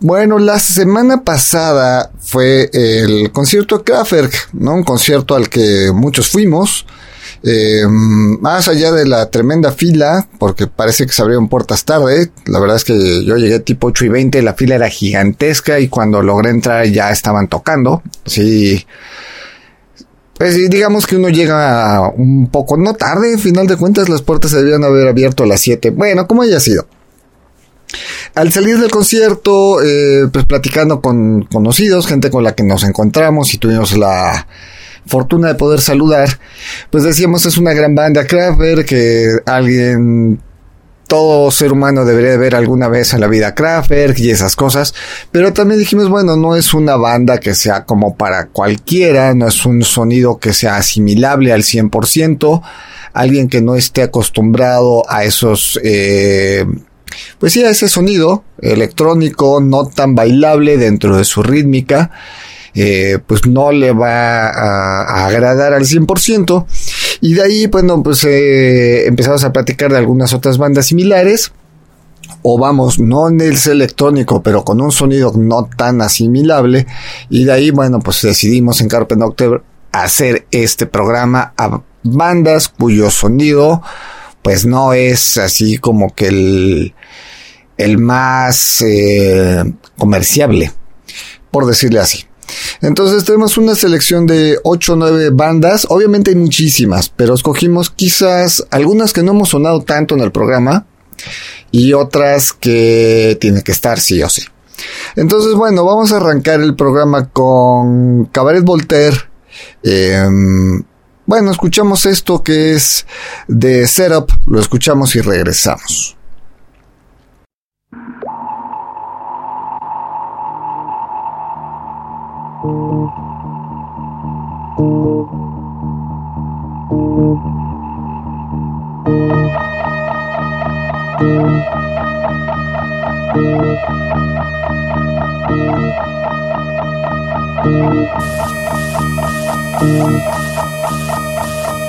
bueno, la semana pasada fue el concierto de Kraftwerk, ¿no? Un concierto al que muchos fuimos. Eh, más allá de la tremenda fila, porque parece que se abrieron puertas tarde, la verdad es que yo llegué tipo 8 y 20, la fila era gigantesca y cuando logré entrar ya estaban tocando. Sí, pues digamos que uno llega un poco, no tarde, al final de cuentas las puertas se debían haber abierto a las 7. Bueno, como haya sido. Al salir del concierto, eh, pues platicando con conocidos, gente con la que nos encontramos y tuvimos la fortuna de poder saludar, pues decíamos es una gran banda Kraftwerk, que alguien todo ser humano debería de ver alguna vez en la vida Kraftwerk y esas cosas, pero también dijimos, bueno, no es una banda que sea como para cualquiera, no es un sonido que sea asimilable al 100%, alguien que no esté acostumbrado a esos, eh, pues sí, a ese sonido electrónico no tan bailable dentro de su rítmica, eh, pues no le va a, agradar al 100%. Y de ahí, bueno, pues eh, empezamos a platicar de algunas otras bandas similares. O vamos, no en el electrónico, pero con un sonido no tan asimilable. Y de ahí, bueno, pues decidimos en Carpe Noctem hacer este programa a bandas cuyo sonido, pues no es así como que el, el más eh, comerciable, por decirle así. Entonces tenemos una selección de 8 o 9 bandas, obviamente hay muchísimas, pero escogimos quizás algunas que no hemos sonado tanto en el programa y otras que tienen que estar sí o sí. Entonces bueno, vamos a arrancar el programa con Cabaret Voltaire. Em, bueno, escuchamos esto que es de Setup, lo escuchamos y regresamos.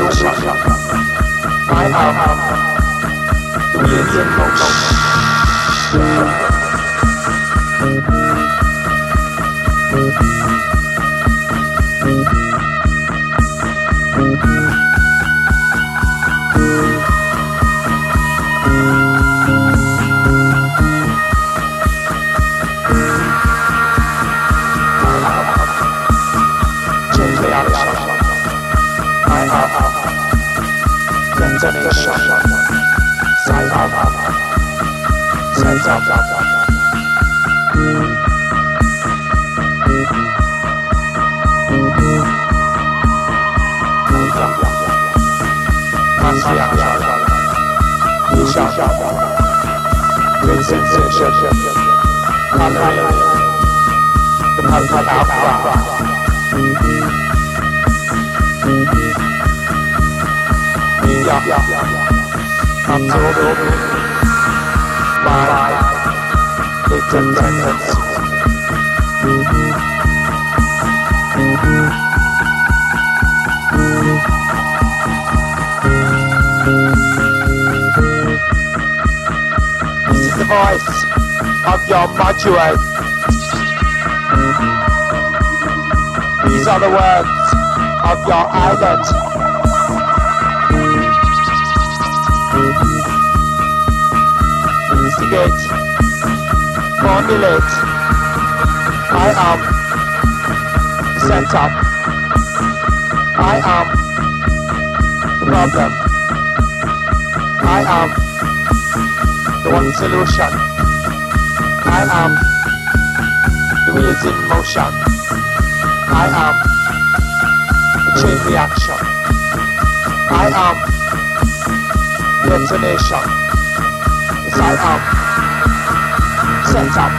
I am the emotion. Yeah by its attendants. This is the voice of your modulate. These are the words of your island. Instigate, formulate. I am set up. I am problem. I am the one solution. I am the wheels in motion. I am the chain reaction. I am detonation. Yes, I am trân trọng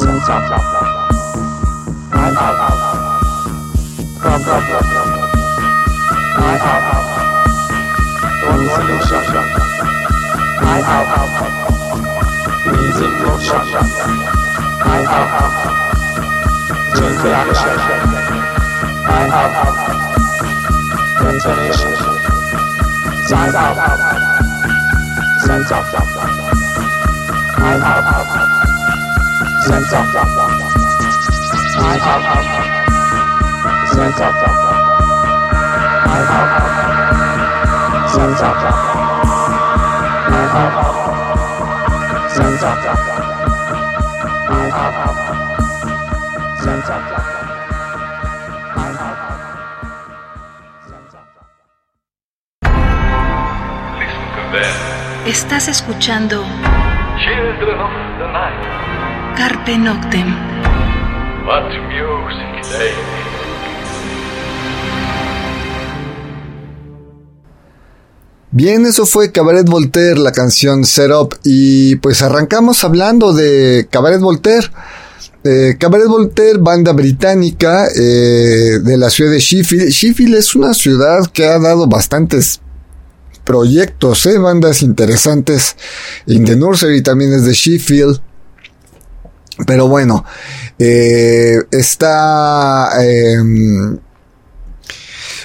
trân trọng Hãy subscribe cho kênh Ghiền Mì Gõ Để không bỏ lỡ những video hấp dẫn I out. Music motion. I out. Drink reaction. I out. Intonation. Side out. Sense of. I out. Sense of. I out. Sense of. I out. Sense of. Estás escuchando Carpe Noctem. What music they Bien, eso fue Cabaret Voltaire, la canción Set Up. Y pues arrancamos hablando de Cabaret Voltaire. Eh, Cabaret Voltaire, banda británica eh, de la ciudad de Sheffield. Sheffield es una ciudad que ha dado bastantes proyectos, ¿eh? bandas interesantes. In the Nursery también es de Sheffield. Pero bueno, eh, está... em,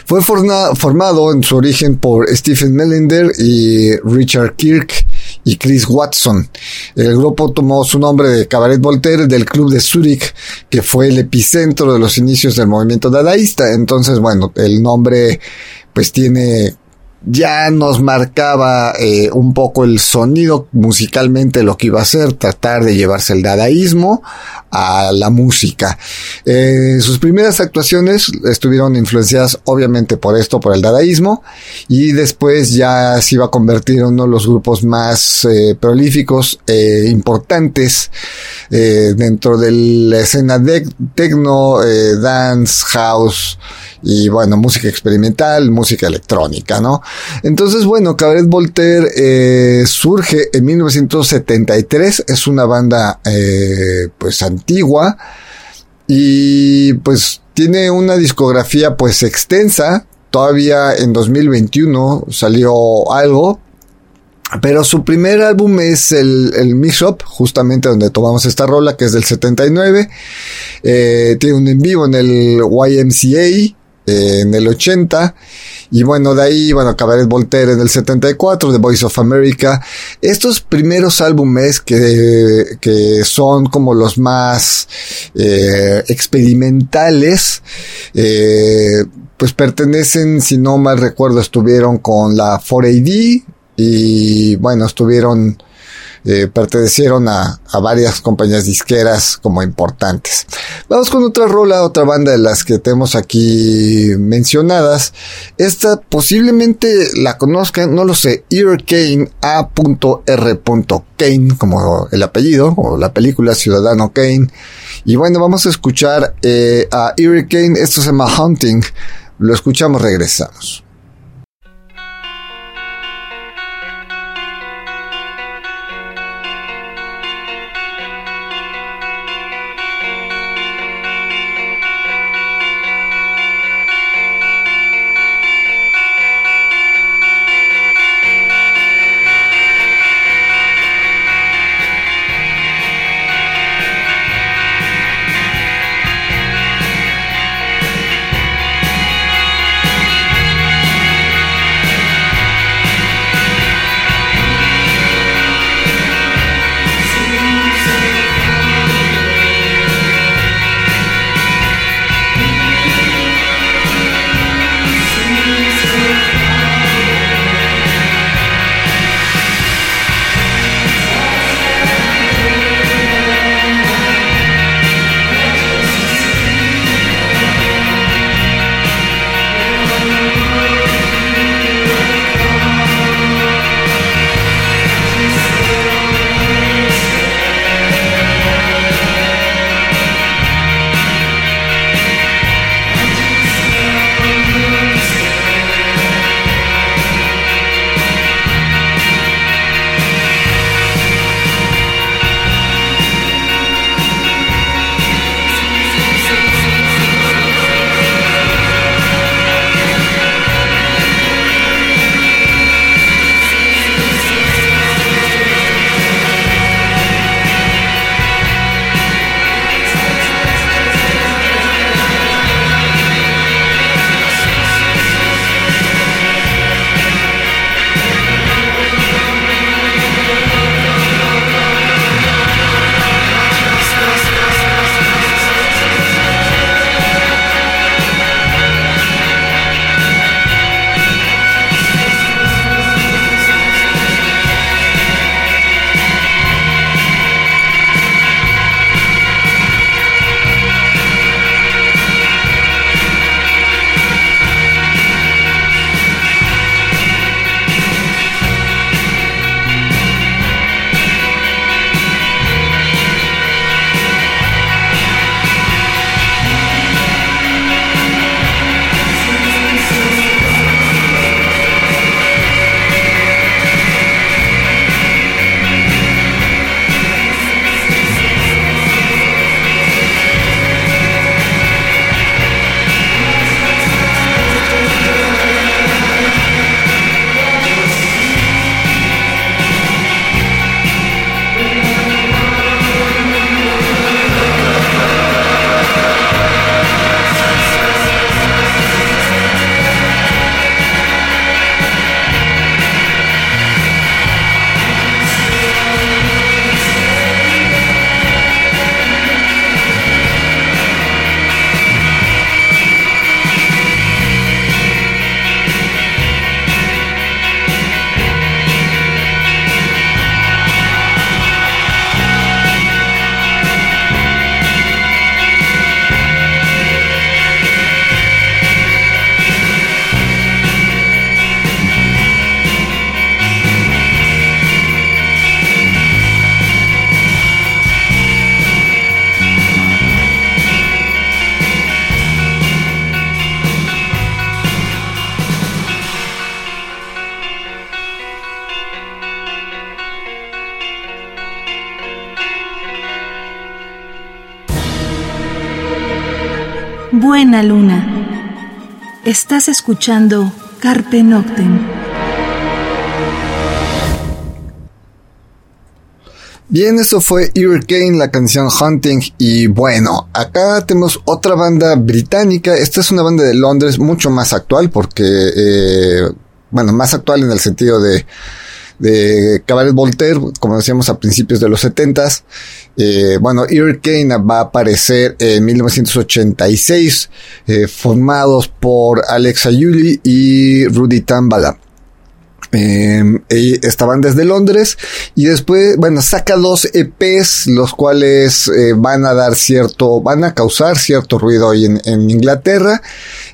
fue formado en su origen por Stephen Melinder y Richard Kirk y Chris Watson. El grupo tomó su nombre de Cabaret Voltaire del club de Zurich, que fue el epicentro de los inicios del movimiento dadaísta. Entonces, bueno, el nombre pues tiene ya nos marcaba eh, un poco el sonido musicalmente lo que iba a ser tratar de llevarse el dadaísmo a la música. Eh, sus primeras actuaciones estuvieron influenciadas obviamente por esto, por el dadaísmo, y después ya se iba a convertir en uno de los grupos más eh, prolíficos e importantes dentro de la escena de techno, dance, house, y bueno, música experimental, música electrónica, ¿no? Entonces, bueno, Cabaret Voltaire eh, surge en 1973, es una banda eh, pues antigua y pues tiene una discografía pues extensa, todavía en 2021 salió algo, pero su primer álbum es el, el Mix Up, justamente donde tomamos esta rola, que es del 79. Eh, tiene un en vivo en el YMCA en el 80. Y bueno, de ahí, bueno, Cabaret Voltaire en el 74, The Voice of America. Estos primeros álbumes que, que son como los más eh, experimentales, eh, pues pertenecen, si no mal recuerdo, estuvieron con la 4AD y bueno, estuvieron eh, pertenecieron a, a, varias compañías disqueras como importantes. Vamos con otra rola, otra banda de las que tenemos aquí mencionadas. Esta posiblemente la conozcan, no lo sé, Kane, A.R. Kane, como el apellido, o la película Ciudadano Kane. Y bueno, vamos a escuchar eh, a Kane, esto se llama Hunting. Lo escuchamos, regresamos. Estás escuchando Carpe Noctem. Bien, eso fue Kane, la canción Hunting. Y bueno, acá tenemos otra banda británica. Esta es una banda de Londres mucho más actual porque, eh, bueno, más actual en el sentido de de Cabaret Voltaire, como decíamos a principios de los 70s. Eh, bueno, Kane va a aparecer en 1986, eh, formados por Alexa Yuli y Rudy Tambala. Eh, estaban desde Londres y después, bueno, saca dos EPs, los cuales eh, van a dar cierto, van a causar cierto ruido hoy en, en Inglaterra,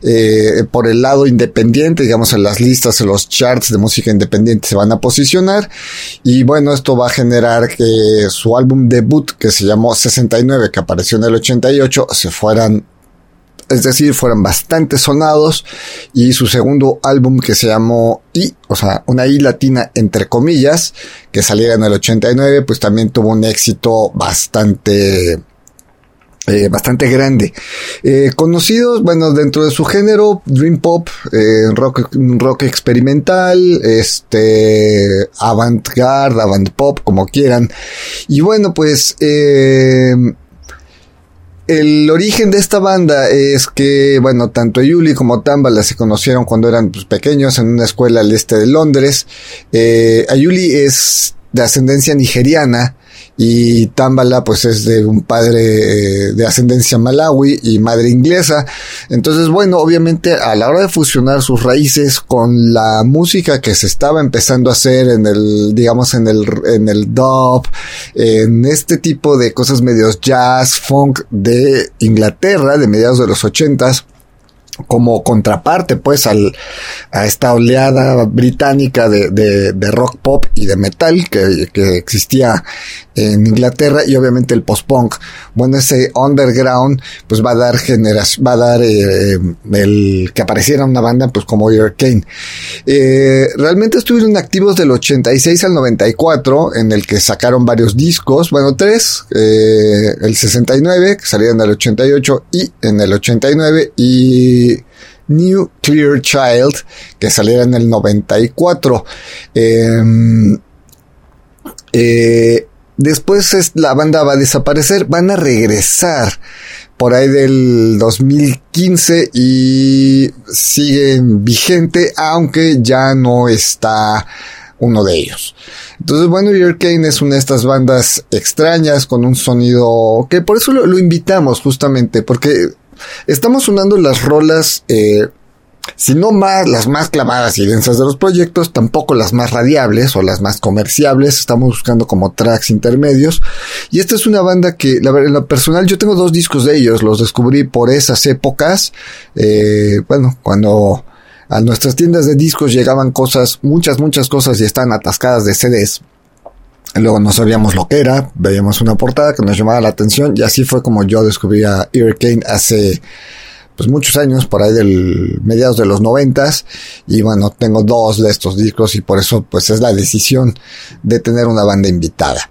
eh, por el lado independiente, digamos, en las listas, en los charts de música independiente se van a posicionar y bueno, esto va a generar que su álbum debut, que se llamó 69, que apareció en el 88, se fueran es decir, fueron bastante sonados y su segundo álbum que se llamó I, o sea, una I latina entre comillas, que saliera en el 89, pues también tuvo un éxito bastante eh, bastante grande. Eh, conocidos, bueno, dentro de su género, Dream Pop, eh, rock, rock experimental, este, avant-garde, avant-pop, como quieran. Y bueno, pues, eh, el origen de esta banda es que, bueno, tanto Yuli como Tambala se conocieron cuando eran pues, pequeños en una escuela al este de Londres. Eh, Ayuli es de ascendencia nigeriana y Tambala pues es de un padre eh, de ascendencia malawi y madre inglesa. Entonces bueno, obviamente a la hora de fusionar sus raíces con la música que se estaba empezando a hacer en el, digamos en el, en el dub, en este tipo de cosas medios jazz, funk de Inglaterra de mediados de los ochentas, como contraparte pues al, a esta oleada británica de, de, rock pop y de metal que, que, existía en Inglaterra y obviamente el post-punk. Bueno, ese underground pues va a dar generación, va a dar eh, el que apareciera una banda pues como Kane. Eh, realmente estuvieron activos del 86 al 94 en el que sacaron varios discos, bueno, tres, eh, el 69 que salían del 88 y en el 89 y New Clear Child, que saliera en el 94. Em, eh, después la banda va a desaparecer, van a regresar por ahí del 2015 y siguen vigente, aunque ya no está uno de ellos. Entonces, bueno, Kane es una de estas bandas extrañas con un sonido que por eso lo invitamos justamente, porque Estamos sonando las rolas, eh, si no más, las más clavadas y densas de los proyectos, tampoco las más radiables o las más comerciables. Estamos buscando como tracks intermedios. Y esta es una banda que, la en lo personal, yo tengo dos discos de ellos. Los descubrí por esas épocas. Eh, bueno, cuando a nuestras tiendas de discos llegaban cosas, muchas, muchas cosas y están atascadas de CDs. Luego no sabíamos lo que era, veíamos una portada que nos llamaba la atención y así fue como yo descubrí a Kane hace pues muchos años, por ahí del mediados de los noventas, y bueno, tengo dos de estos discos y por eso pues es la decisión de tener una banda invitada,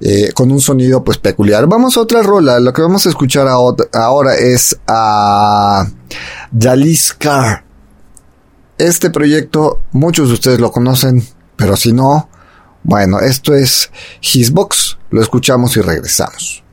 eh, con un sonido pues peculiar. Vamos a otra rola, lo que vamos a escuchar ahora es a Jalis Carr. Este proyecto, muchos de ustedes lo conocen, pero si no, bueno, esto es Hisbox, lo escuchamos y regresamos.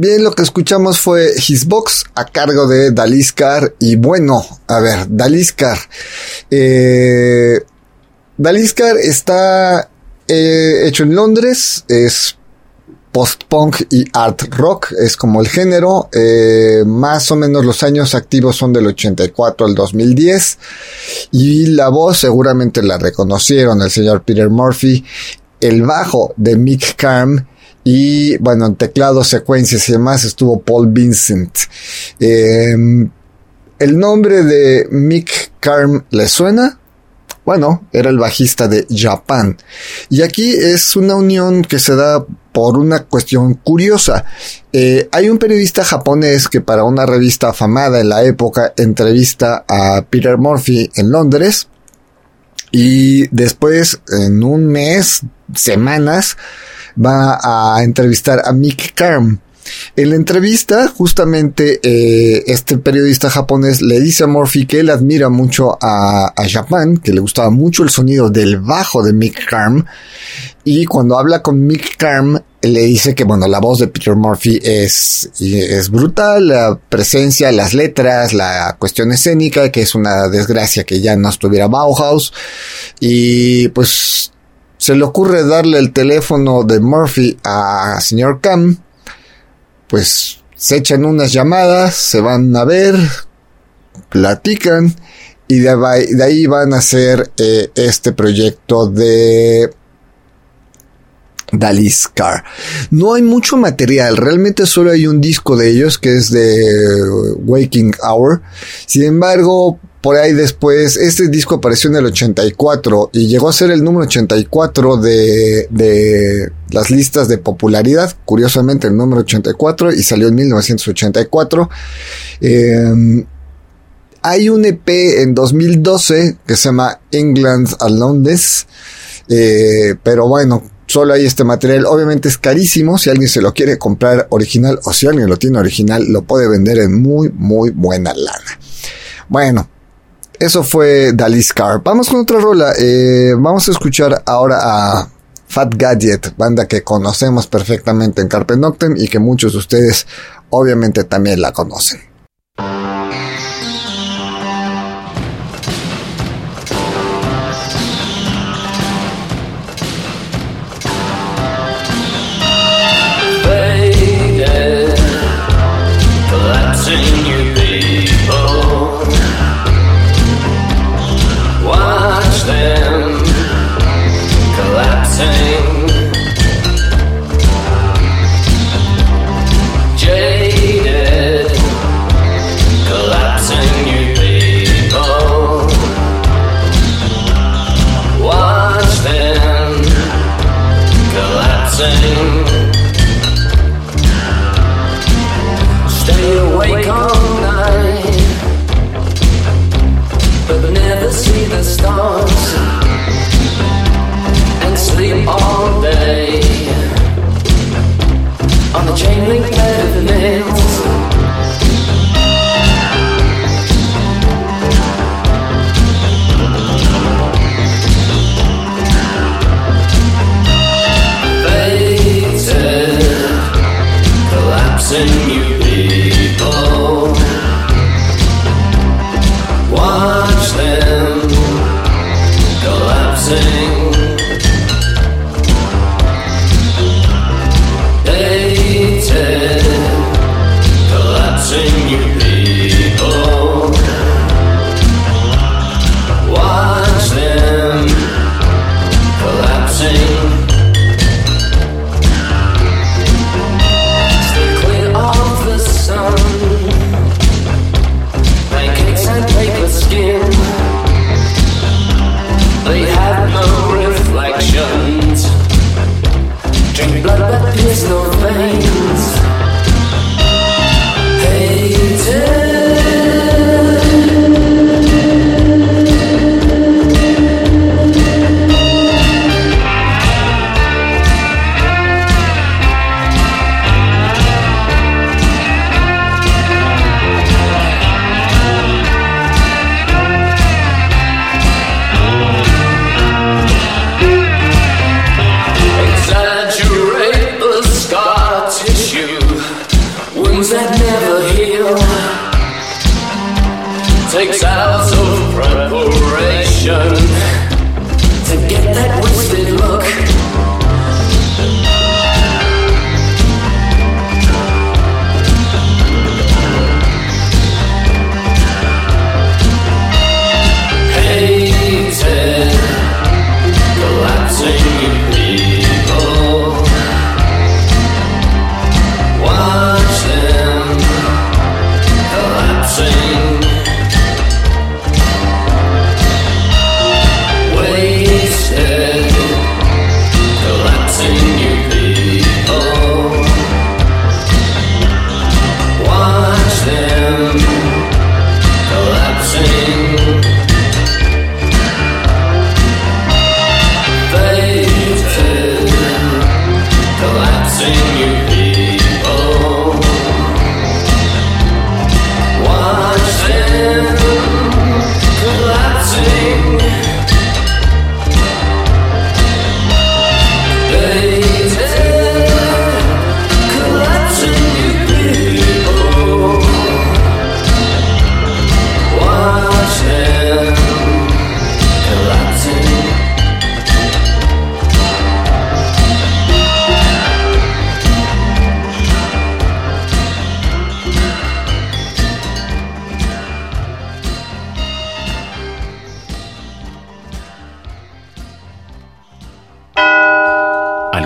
Bien, lo que escuchamos fue His Box a cargo de Daliskar. Y bueno, a ver, Daliskar. Eh, Daliskar está eh, hecho en Londres, es post-punk y art rock, es como el género. Eh, más o menos los años activos son del 84 al 2010. Y la voz seguramente la reconocieron, el señor Peter Murphy. El bajo de Mick Carm y bueno, en teclado, secuencias y demás estuvo Paul Vincent. Em, el nombre de Mick Carm le suena. Bueno, era el bajista de Japan. Y aquí es una unión que se da por una cuestión curiosa. Eh, hay un periodista japonés que para una revista afamada en la época entrevista a Peter Murphy en Londres. Y después, en un mes, semanas, va a entrevistar a Mick Karm. En la entrevista, justamente eh, este periodista japonés le dice a Murphy que él admira mucho a, Japan, que le gustaba mucho el sonido del bajo de Mick Karm. Y cuando habla con Mick Karm, le dice que, bueno, la voz de Peter Murphy es, es brutal, la presencia, las letras, la cuestión escénica, que es una desgracia que ya no estuviera Bauhaus. Y pues se le ocurre darle el teléfono de Murphy a señor Cam, pues se echan unas llamadas, se van a ver, platican y de, ahí van a hacer eh, este proyecto de Daliscar. No hay mucho material, realmente solo hay un disco de ellos que es de Waking Hour. Sin embargo, por ahí después, este disco apareció en el 84 y llegó a ser el número 84 de, de las listas de popularidad, curiosamente el número 84 y salió en 1984. Em, hay un EP en 2012 que se llama England Aloneness, eh, pero bueno, solo hay este material. Obviamente es carísimo. Si alguien se lo quiere comprar original o si alguien lo tiene original, lo puede vender en muy, muy buena lana. Bueno, eso fue Daliscar. Vamos con otra rola. Eh, vamos a escuchar ahora a Fat Gadget, banda que conocemos perfectamente en Carpe Noctem y que muchos de ustedes obviamente también la conocen.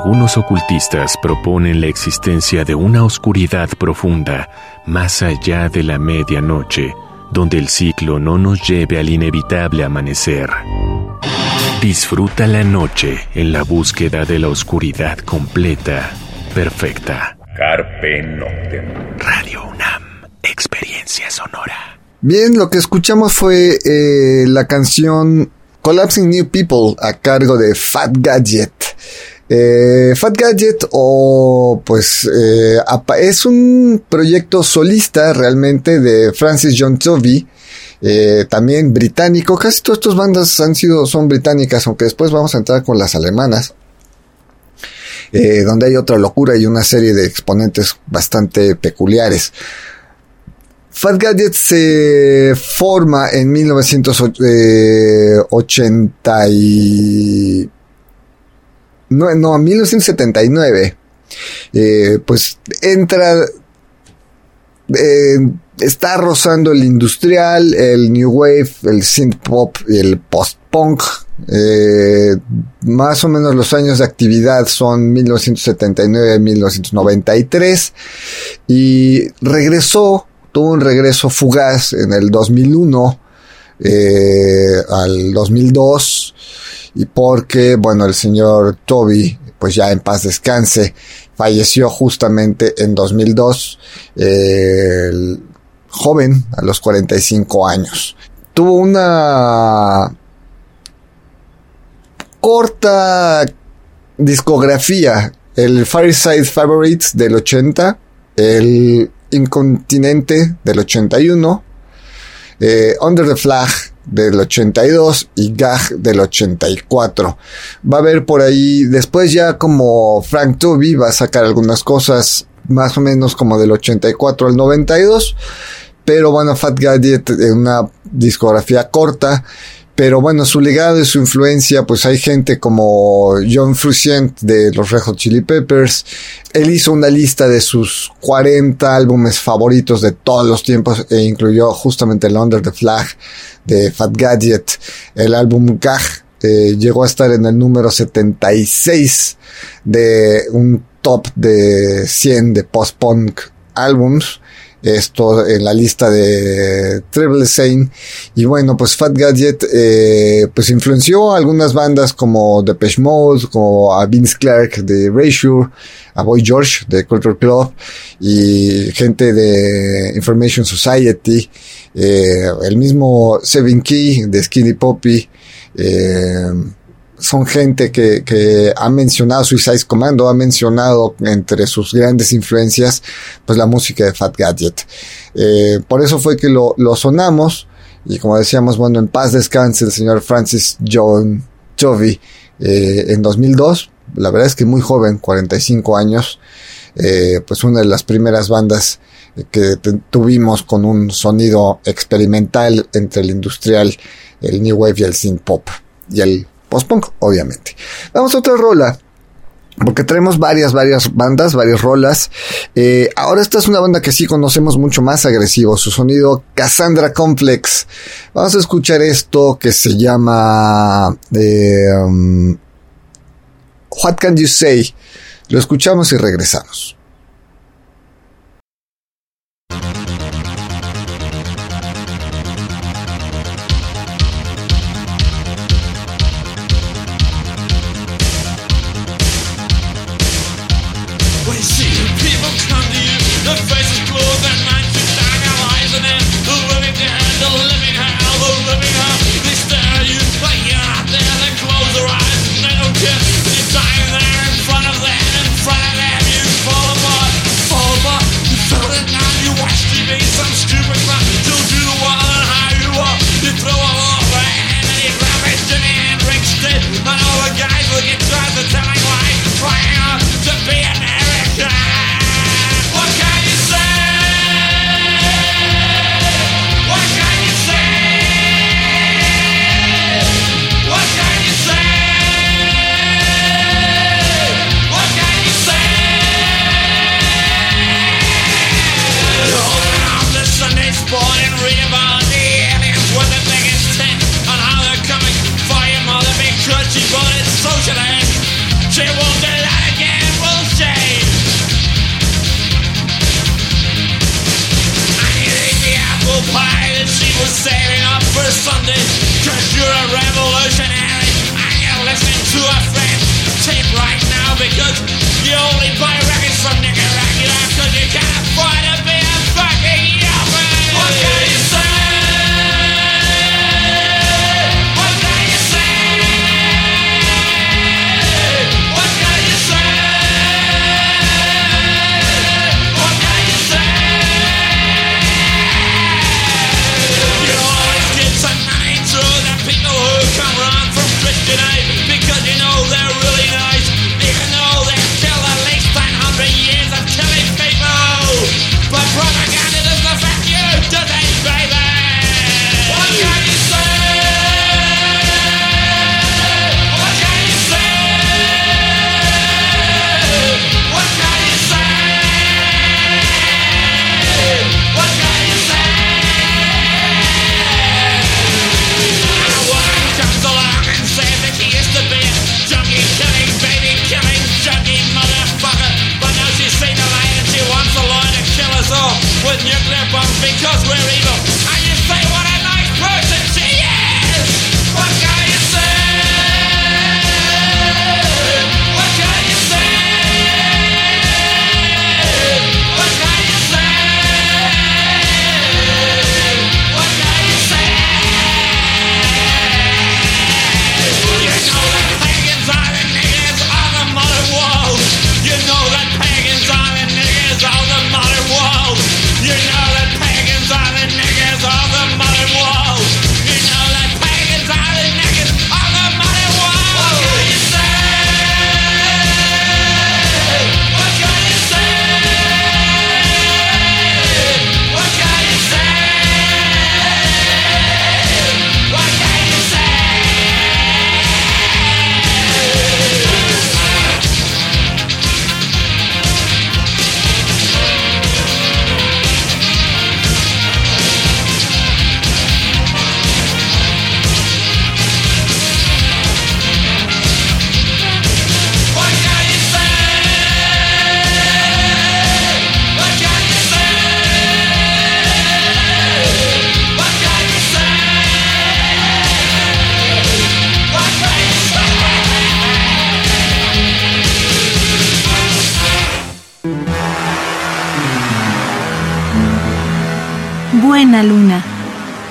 Algunos ocultistas proponen la existencia de una oscuridad profunda más allá de la medianoche, donde el ciclo no nos lleve al inevitable amanecer. Disfruta la noche en la búsqueda de la oscuridad completa, perfecta. Carpe Noctem. Radio UNAM, experiencia sonora. Bien, lo que escuchamos fue eh, la canción Collapsing New People a cargo de Fat Gadget. Eh, Fat Gadget o pues eh, es un proyecto solista realmente de Francis John Tovey, eh, también británico. Casi todas estas bandas han sido son británicas, aunque después vamos a entrar con las alemanas. eh, donde hay otra locura y una serie de exponentes bastante peculiares. Fat Gadget se forma en 1980 y... No, no, 1979. Eh, pues entra... eh, está rozando el industrial, el new wave, el synth pop y el post punk. Eh, más o menos los años de actividad son 1979-1993 y regresó, tuvo un regreso fugaz en el 2001 eh, al 2002 y porque, bueno, el señor Toby, pues ya en paz descanse, falleció justamente en 2002, eh, el joven, a los 45 años. Tuvo una corta discografía, el Fireside Favorites del 80, el Incontinente del 81, eh, Under the Flag del 82 y Gag del 84. Va a haber por ahí, después ya como Frank Toby va a sacar algunas cosas más o menos como del 84 al 92, pero bueno, Fat Gadget en una discografía corta, pero bueno, su legado y su influencia, pues hay gente como John Frusciante de los Red Hot Chili Peppers. Él hizo una lista de sus 40 álbumes favoritos de todos los tiempos e incluyó justamente el Under the Flag de Fat Gadget. El álbum Gag eh, llegó a estar en el número 76 de un top de 100 de post-punk álbums esto en la lista de Treble Zane y bueno pues Fat Gadget eh, pues influenció a algunas bandas como Depeche Mode como a Vince Clark de Erasure a Boy George de Culture Club y gente de Information Society eh, el mismo Seven Key de Skinny Poppy eh, son gente que, que ha mencionado Suicide Commando, ha mencionado entre sus grandes influencias, pues la música de Fat Gadget. Eh, por eso fue que lo, lo sonamos, y como decíamos, bueno, en paz descanse el señor Francis John Chovy, eh, en 2002, la verdad es que muy joven, 45 años, eh, pues una de las primeras bandas que tuvimos con un sonido experimental entre el industrial, el new wave y el synth pop y el post-punk, obviamente. Vamos a otra rola. Porque tenemos varias, varias bandas, varias rolas. Eh, ahora esta es una banda que sí conocemos mucho más agresivo. Su sonido Cassandra Complex. Vamos a escuchar esto que se llama eh, um, What Can You Say. Lo escuchamos y regresamos.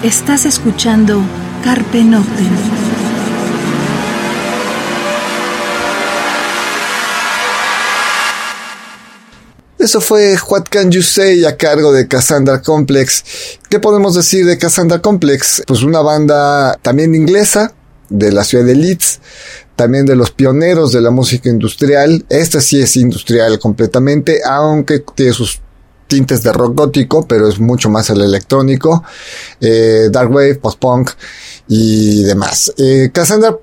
Estás escuchando Carpe Noctem. Eso fue What Can You Say a cargo de Cassandra Complex. ¿Qué podemos decir de Cassandra Complex? Pues una banda también inglesa de la ciudad de Leeds, también de los pioneros de la música industrial. Esta sí es industrial completamente, aunque tiene sus tintes de rock gótico, pero es mucho más el electrónico, eh, dark wave, post-punk y demás. Eh, Cassandra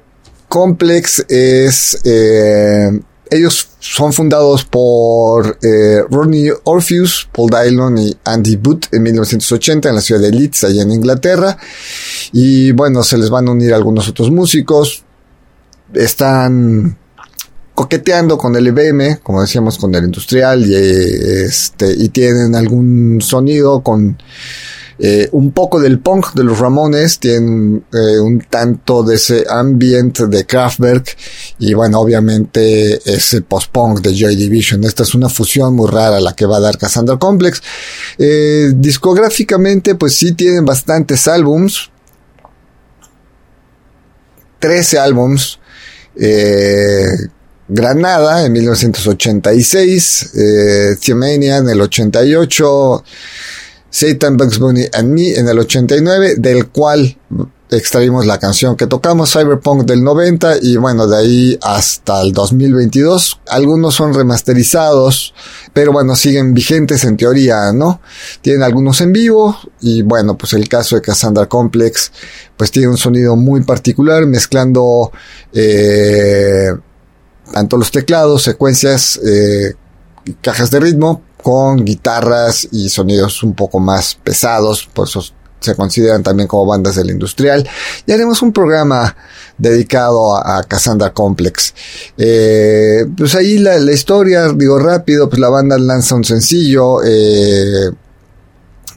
Complex es, eh, ellos son fundados por eh, Ronnie Orpheus, Paul Dylon y Andy Booth en 1980 en la ciudad de Leeds, allá en Inglaterra. Y bueno, se les van a unir algunos otros músicos. Están coqueteando con el IBM, como decíamos, con el industrial y, este, y tienen algún sonido con eh, un poco del punk de los Ramones, tienen eh, un tanto de ese ambiente de Kraftwerk y bueno, obviamente ese post-punk de Joy Division. Esta es una fusión muy rara la que va a dar Cassandra Complex. Eh, discográficamente, pues sí tienen bastantes álbums. 13 álbums. Granada en 1986, eh, en el 88, Satan, Bugs Bunny and Me en el 89, del cual extraímos la canción que tocamos, Cyberpunk del 90 y bueno, de ahí hasta el 2022. Algunos son remasterizados, pero bueno, siguen vigentes en teoría, ¿no? Tienen algunos en vivo y bueno, pues el caso de Cassandra Complex, pues tiene un sonido muy particular mezclando eh, tanto los teclados, secuencias, eh, cajas de ritmo con guitarras y sonidos un poco más pesados, por eso se consideran también como bandas del industrial. Y haremos un programa dedicado a, Cassandra Complex. Eh, pues ahí la, historia, digo rápido, pues la banda lanza un sencillo, eh,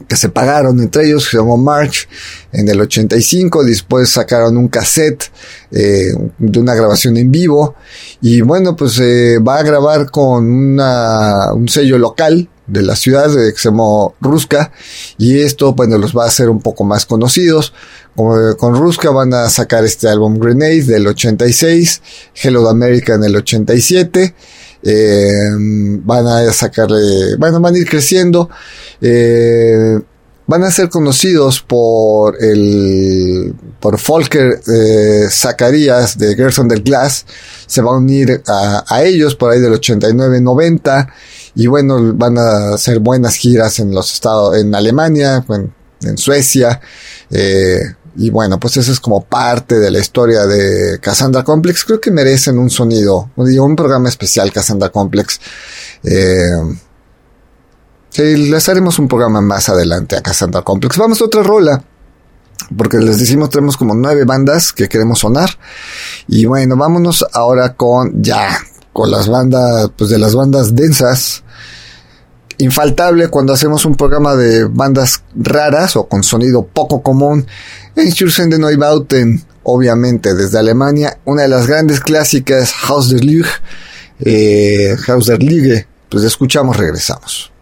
que se pagaron entre ellos, se llamó March en el 85, después sacaron un cassette eh, de una grabación en vivo y bueno, pues se va a grabar con una, un sello local de la ciudad de que se llamó Ruska y esto bueno los va a hacer un poco más conocidos. Con Ruska van a sacar este álbum Grenade del 86 Hello America en el 87 eh, van a sacarle, bueno, van a ir creciendo, eh, van a ser conocidos por el, por Volker eh, Zacarías de Gerson del Glass, se va a unir a, ellos por ahí del 89-90 y bueno, van a hacer buenas giras en los estados, en Alemania, en, en Suecia, eh, y bueno, pues eso es como parte de la historia de Cassandra Complex. Creo que merecen un sonido, un programa especial Cassandra Complex. Eh, les haremos un programa más adelante a Cassandra Complex. Vamos a otra rola. Porque les decimos, tenemos como nueve bandas que queremos sonar. Y bueno, vámonos ahora con ya, con las bandas, pues de las bandas densas infaltable cuando hacemos un programa de bandas raras o con sonido poco común. En de Neubauten, obviamente desde Alemania, una de las grandes clásicas Haus der Lüge, eh, Haus der pues escuchamos, regresamos.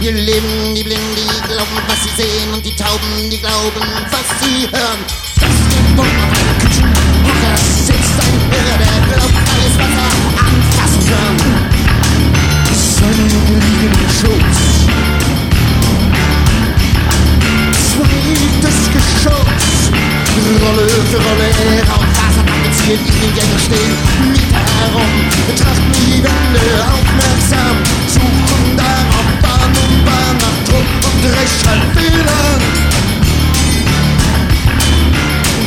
Hier leben die Blinden, die glauben, was sie sehen, und die Tauben, die glauben, was sie hören. Hocker sitzt ein Irrer, der glaubt alles, was er anfassen kann. Seinen liegenden Schutz. Zweites Geschoss. Rolle für Rolle rauf, Faser tapeziert, in den Gängen stehen Mieter herum, betrachten die Wände aufmerksam, Druck und Rechtschreibfehlern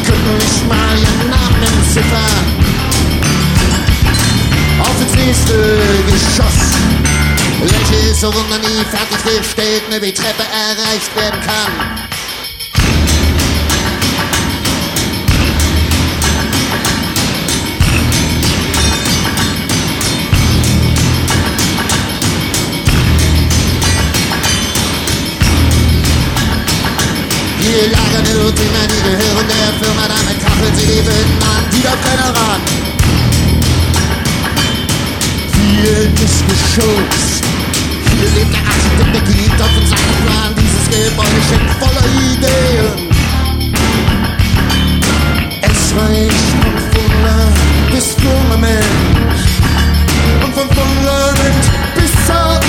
könnten nicht mal ihren Namen entziffern. Auf ins nächste Geschoss. Welche so wunder nie fertiggestellt, ne wie Treppe erreicht werden kann. Die lagern Irrtümer, die gehören der Firma, damit kachelt sie die Böden an, die da keiner ran. Viertes Geschoss. Hier lebt der Architekt, der geht auf seinen Plan. Dieses Gebäude steckt voller Ideen. Es reicht von Fuller bis Firmament. Und von Fundament bis zur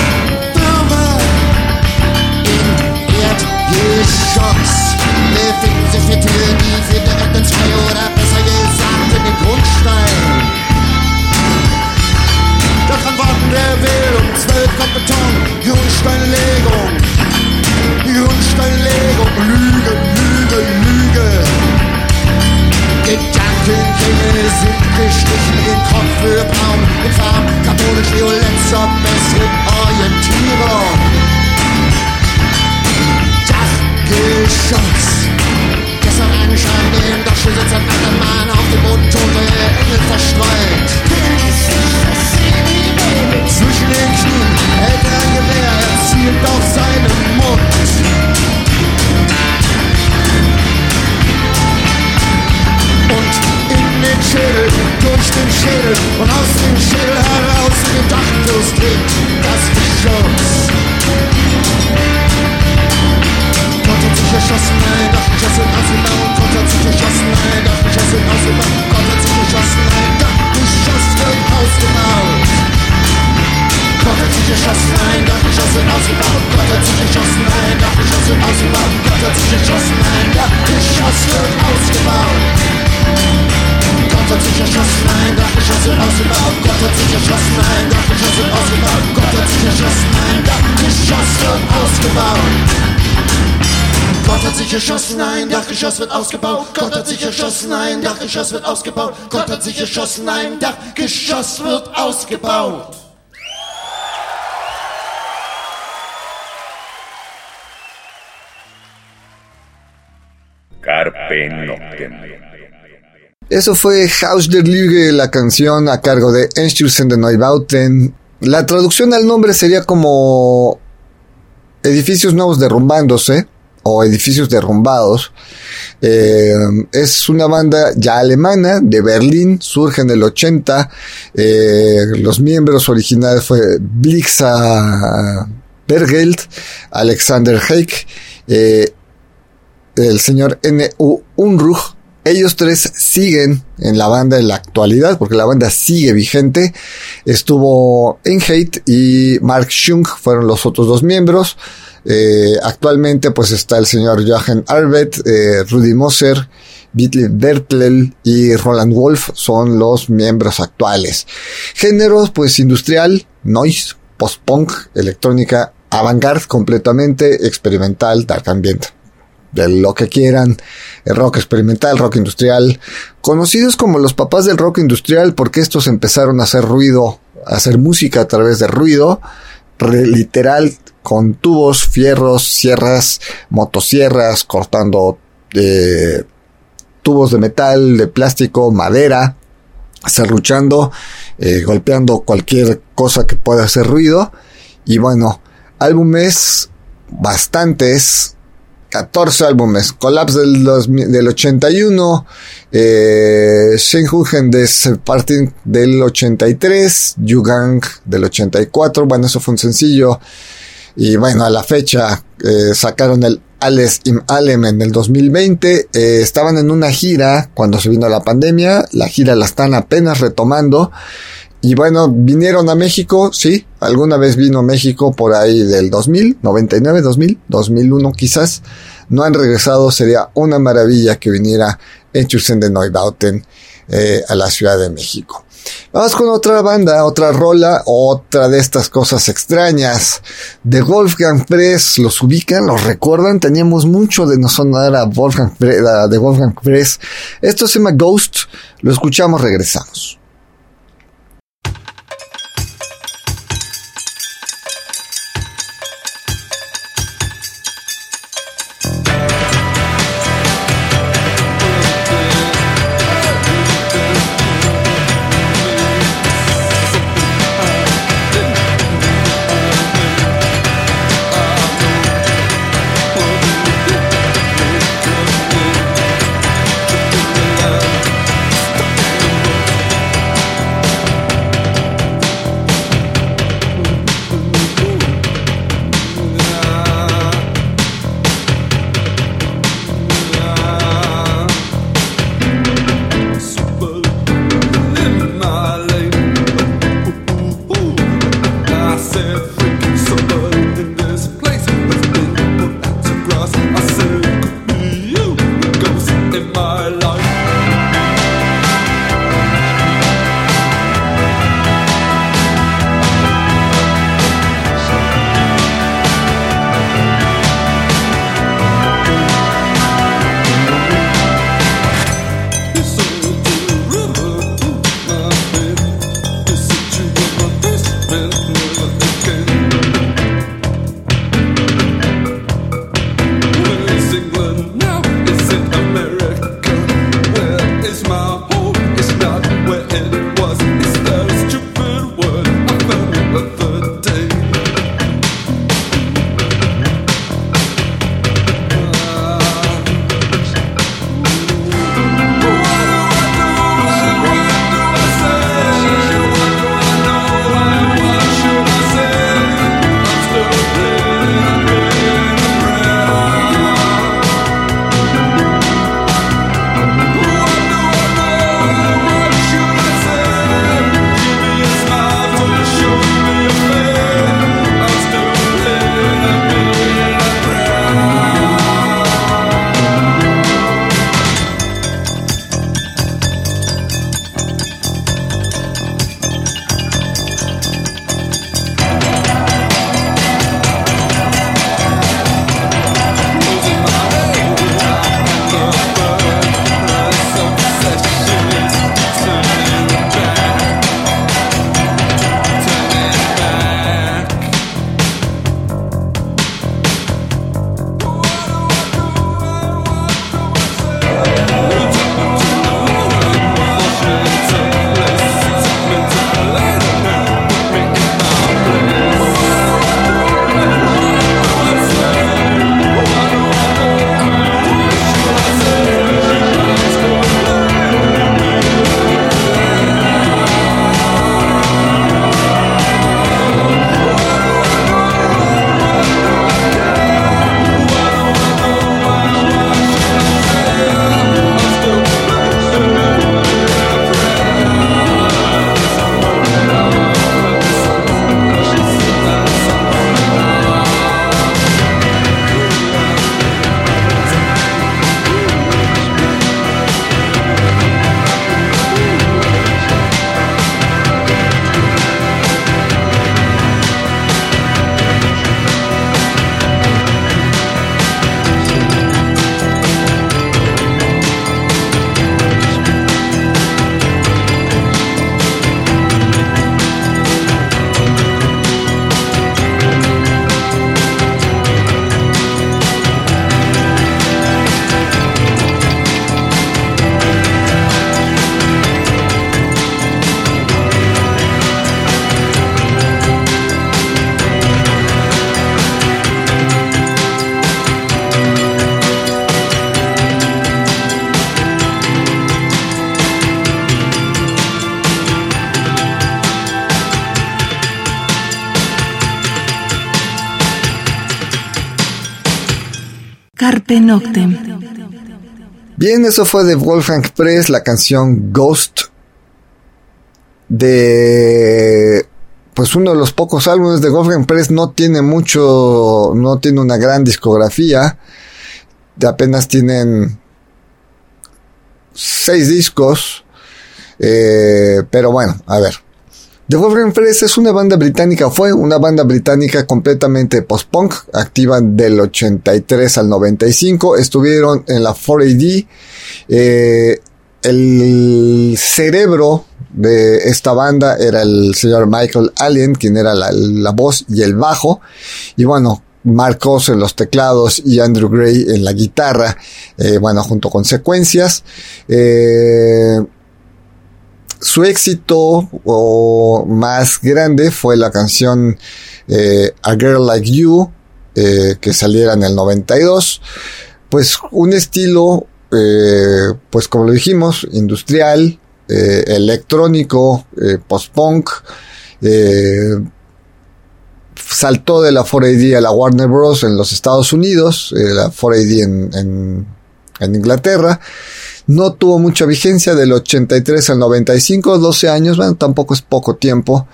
Firma. In Definitiv nie direkt ins Freie oder besser gesagt in den Grundstein. Daran warten der will um zwölf kommt Beton, Grundsteinlegung. Grundsteinlegung, Lüge, Lüge, Lüge. Gedankengänge sind gestrichen, den Kopf für braun, in Farben katholisch violett zur besseren Orientierung. Dachgeschoss. Gestern Schein, den Dachstuhl sitzt ein alter Mann auf dem Boden, tote Engel verstreut. Zwischen den Knien hält er ein Gewehr, er zielt auf seinen Mund. Und in den Schädel, durch den Schädel und aus dem Schädel heraus gedachtlos dringt das Geschoss. Gott hat sich erschossen, ein Dachgeschoss wird ausgebaut. Gott hat sich erschossen, ein Dachgeschoss wird ausgebaut. Gott hat sich erschossen, ein Dachgeschoss wird ausgebaut. Gott hat sich erschossen, ein Dachgeschoss wird ausgebaut. Gott hat sich erschossen, ein Dachgeschoss wird ausgebaut. Gott sich erschossen, ein Dachgeschoss wird ausgebaut. Gott hat sich erschossen, ein Dachgeschoss wird ausgebaut. Gott hat sich erschossen, ein Dachgeschoss wird ausgebaut. Carpe Noctem. Eso fue Haus der Lüge, la canción a cargo de Einstürzen de Neubauten. La traducción al nombre sería como edificios nuevos derrumbándose o edificios derrumbados. Eh, es una banda ya alemana de Berlín, surge en el 80. Eh, los miembros originales fue Blixa Bergeld, Alexander Heik, eh, el señor N.U. Unruch. Ellos tres siguen en la banda en la actualidad, porque la banda sigue vigente. Estuvo en Hate y Mark Schunk fueron los otros dos miembros. Eh, actualmente pues está el señor Jochen Arbet, eh, Rudy Moser, Beatley Bertlel y Roland Wolf son los miembros actuales. Géneros pues industrial, noise, post-punk, electrónica, avant-garde completamente, experimental, dark ambient de lo que quieran, el rock experimental, rock industrial, conocidos como los papás del rock industrial porque estos empezaron a hacer ruido, a hacer música a través de ruido, literal con tubos, fierros, sierras, motosierras, cortando eh, tubos de metal, de plástico, madera, serruchando, eh, golpeando cualquier cosa que pueda hacer ruido. Y bueno, álbumes bastantes, 14 álbumes. Collapse del, dos- del 81, eh, Shenhugen des Parting del 83, Yugang del 84, bueno, eso fue un sencillo. Y bueno, a la fecha eh, sacaron el Alles im Allem en el 2020. eh, estaban en una gira cuando se vino la pandemia. La gira la están apenas retomando. Y bueno, vinieron a México, sí, alguna vez vino México por ahí del 2000, 99, 2000, 2001 quizás. No han regresado, sería una maravilla que viniera Enchusen de Neubauten eh, a la Ciudad de México. Vamos con otra banda, otra rola, otra de estas cosas extrañas. De Wolfgang Press, ¿los ubican? ¿Los recuerdan? Teníamos mucho de no sonar a Wolfgang Pre- a- de Wolfgang Press. Esto se llama Ghost. Lo escuchamos, regresamos. Bien, eso fue de Wolfgang Press, la canción Ghost de pues uno de los pocos álbumes de Wolfgang Press no tiene mucho, no tiene una gran discografía, apenas tienen seis discos, eh, pero bueno, a ver. The Wolfgang Press es una banda británica, fue una banda británica completamente post-punk, activa del 83 al 95, estuvieron en la 4AD, eh, el cerebro de esta banda era el señor Michael Allen, quien era la, la voz y el bajo, y bueno, Marcos en los teclados y Andrew Gray en la guitarra, eh, bueno, junto con secuencias. Eh, su éxito o más grande fue la canción eh, A Girl Like You, eh, que saliera en el 92. Pues un estilo, eh, pues como lo dijimos, industrial, eh, electrónico, eh, post-punk, eh, saltó de la 4AD a la Warner Bros. en los Estados Unidos, la 4AD en, en, en Inglaterra. No tuvo mucha vigencia del 83 al 95, 12 años, bueno, tampoco es poco tiempo.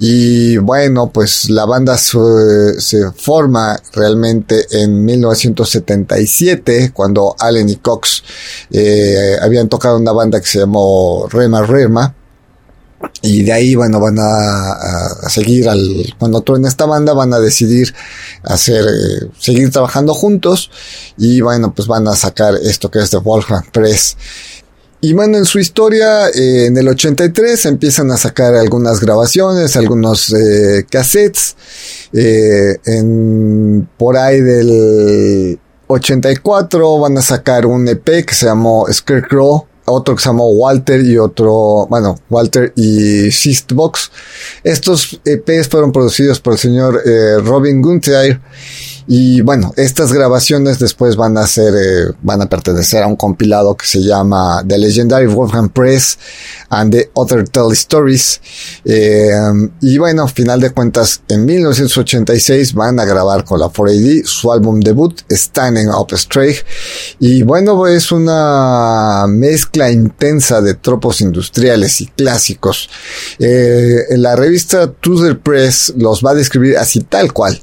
Y bueno, pues la banda se, forma realmente en 1977, cuando Allen y Cox eh, habían tocado una banda que se llamó Rema Rema. Y de ahí, bueno, van a, seguir al, cuando truene esta banda, van a decidir hacer, eh, seguir trabajando juntos. Y bueno, pues van a sacar esto que es de Wolfgang Press. Y bueno, en su historia, eh, en el 83 empiezan a sacar algunas grabaciones, algunos eh, cassettes. En, por ahí del 84 van a sacar un EP que se llamó Scarecrow otro que se llamó Walter y otro, bueno, Walter y Sistbox. Estos EPs fueron producidos por el señor eh, Robin Gunther y bueno, estas grabaciones después van a ser, eh, van a pertenecer a un compilado que se llama The Legendary Wolfgang Press and the Other Tell Stories. Eh, y bueno, final de cuentas, en 1986 van a grabar con la 4AD su álbum debut, Standing Up Straight. Y bueno, es una mezcla intensa de tropos industriales y clásicos. Eh, en la revista Tudor Press los va a describir así tal cual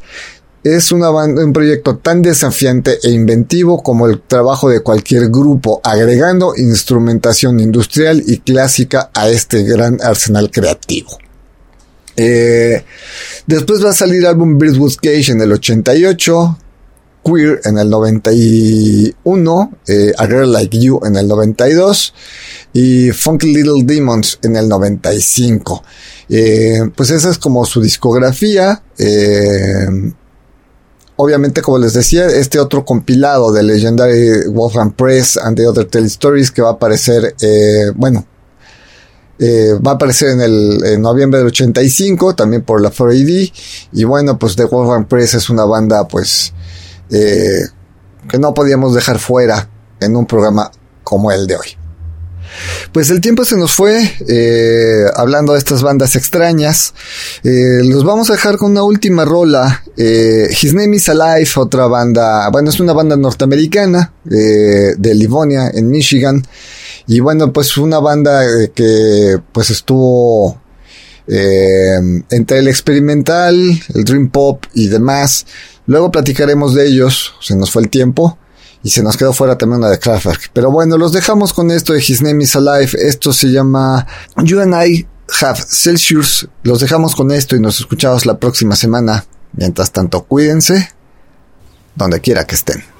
es una banda, un proyecto tan desafiante e inventivo como el trabajo de cualquier grupo, agregando instrumentación industrial y clásica a este gran arsenal creativo. Eh, después va a salir el álbum Birdwood Cage en el 88, Queer en el 91, eh, A Girl Like You en el 92 y Funky Little Demons en el 95. Eh, pues esa es como su discografía. Obviamente, como les decía, este otro compilado de Legendary Wolfgang Press and the Other Tale Stories que va a aparecer, eh, bueno, eh, va a aparecer en el en noviembre del 85, también por la 4AD. Y bueno, pues The Wolfgang Press es una banda, pues, eh, que no podíamos dejar fuera en un programa como el de hoy. Pues el tiempo se nos fue eh, hablando de estas bandas extrañas. Eh, los vamos a dejar con una última rola. Eh, His Name is Alive, otra banda, bueno, es una banda norteamericana eh, de Livonia, en Michigan. Y bueno, pues una banda que pues estuvo entre el experimental, el dream pop y demás. Luego platicaremos de ellos, se nos fue el tiempo. Y se nos quedó fuera también una de Kraftwerk. Pero bueno, los dejamos con esto de His Name is Alive. Esto se llama You and I Have Celsius. Los dejamos con esto y nos escuchamos la próxima semana. Mientras tanto, cuídense donde quiera que estén.